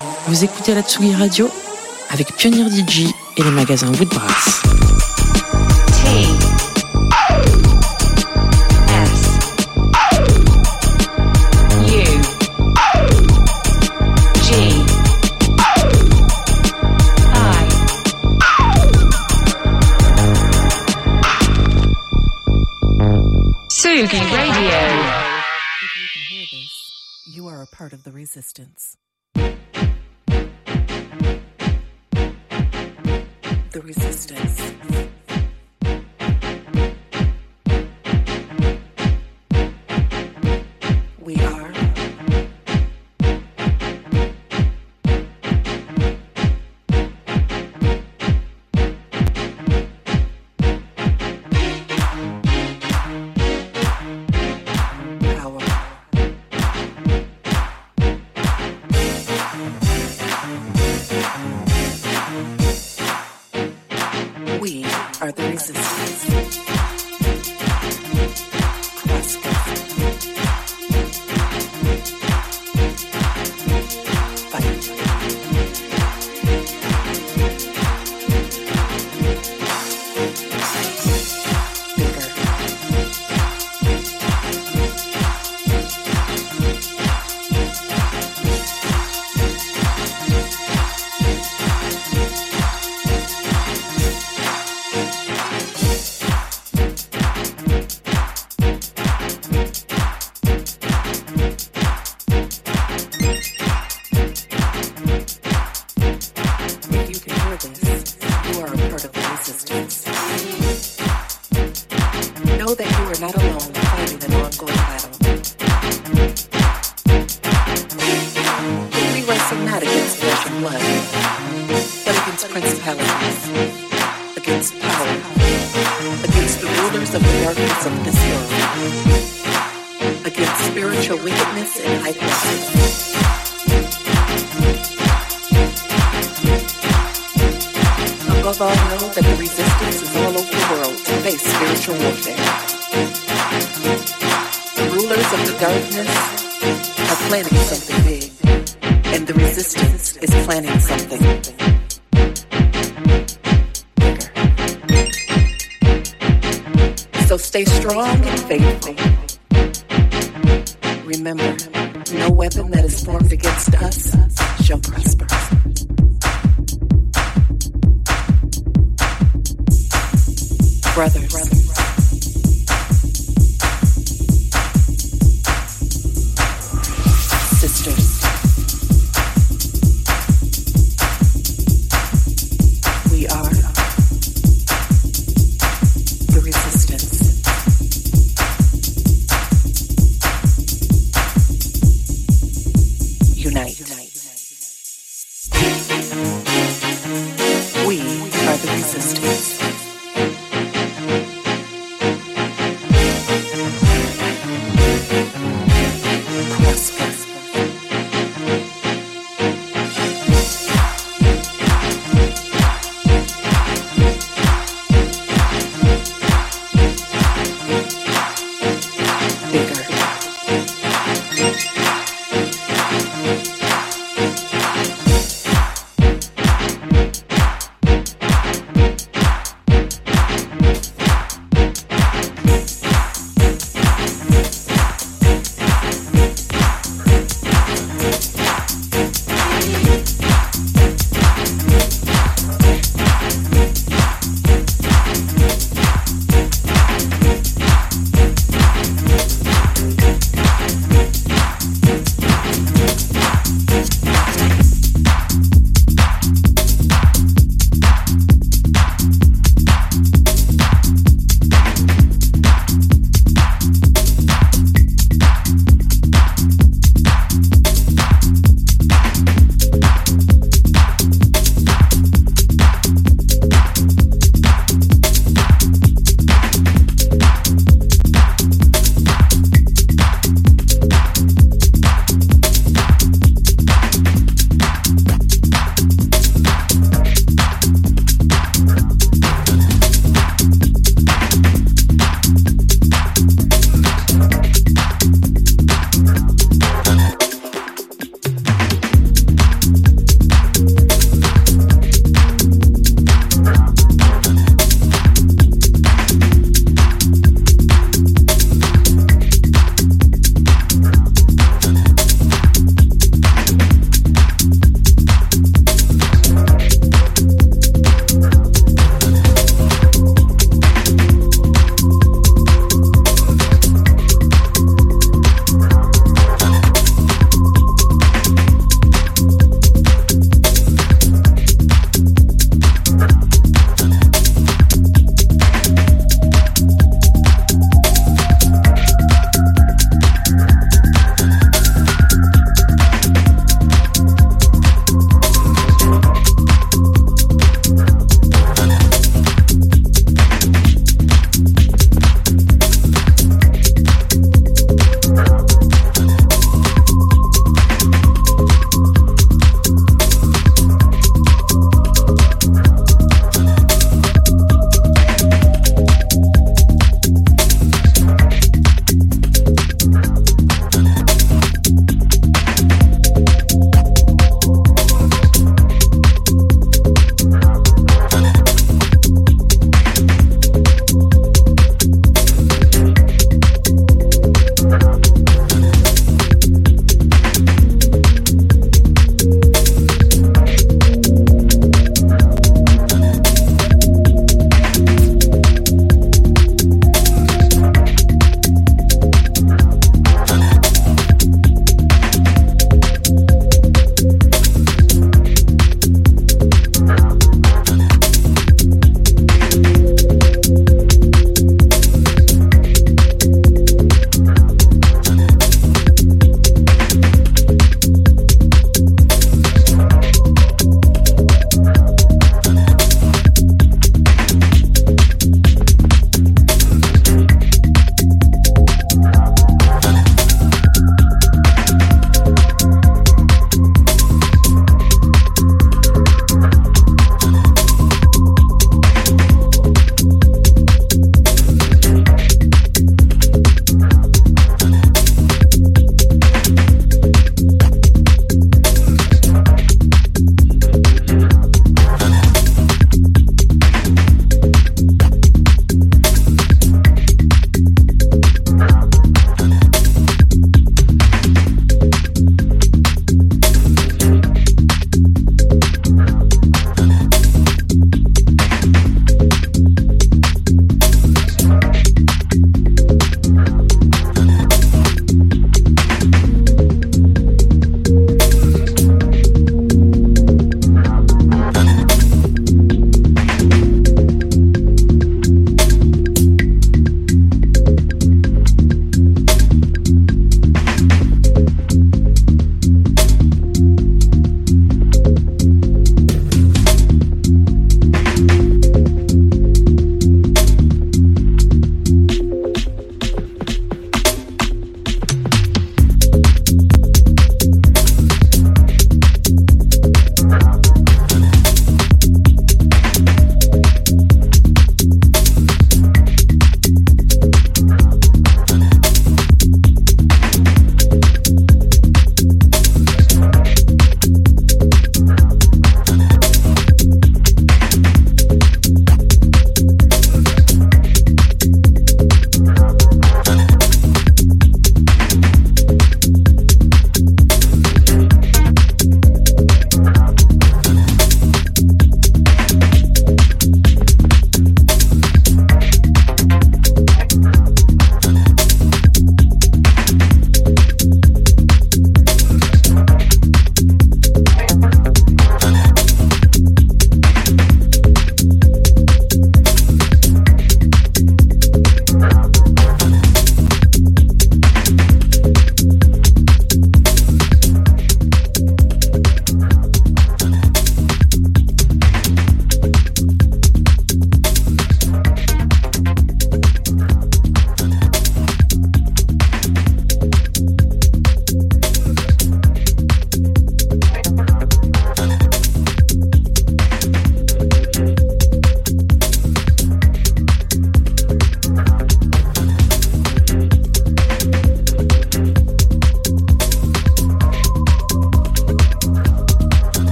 Vous écoutez la Tsugi Radio avec Pionnier DJ et les magasins Woodbrass. T S U G I Sugi Radio. If you can hear this, you are a part of the resistance. The resistance.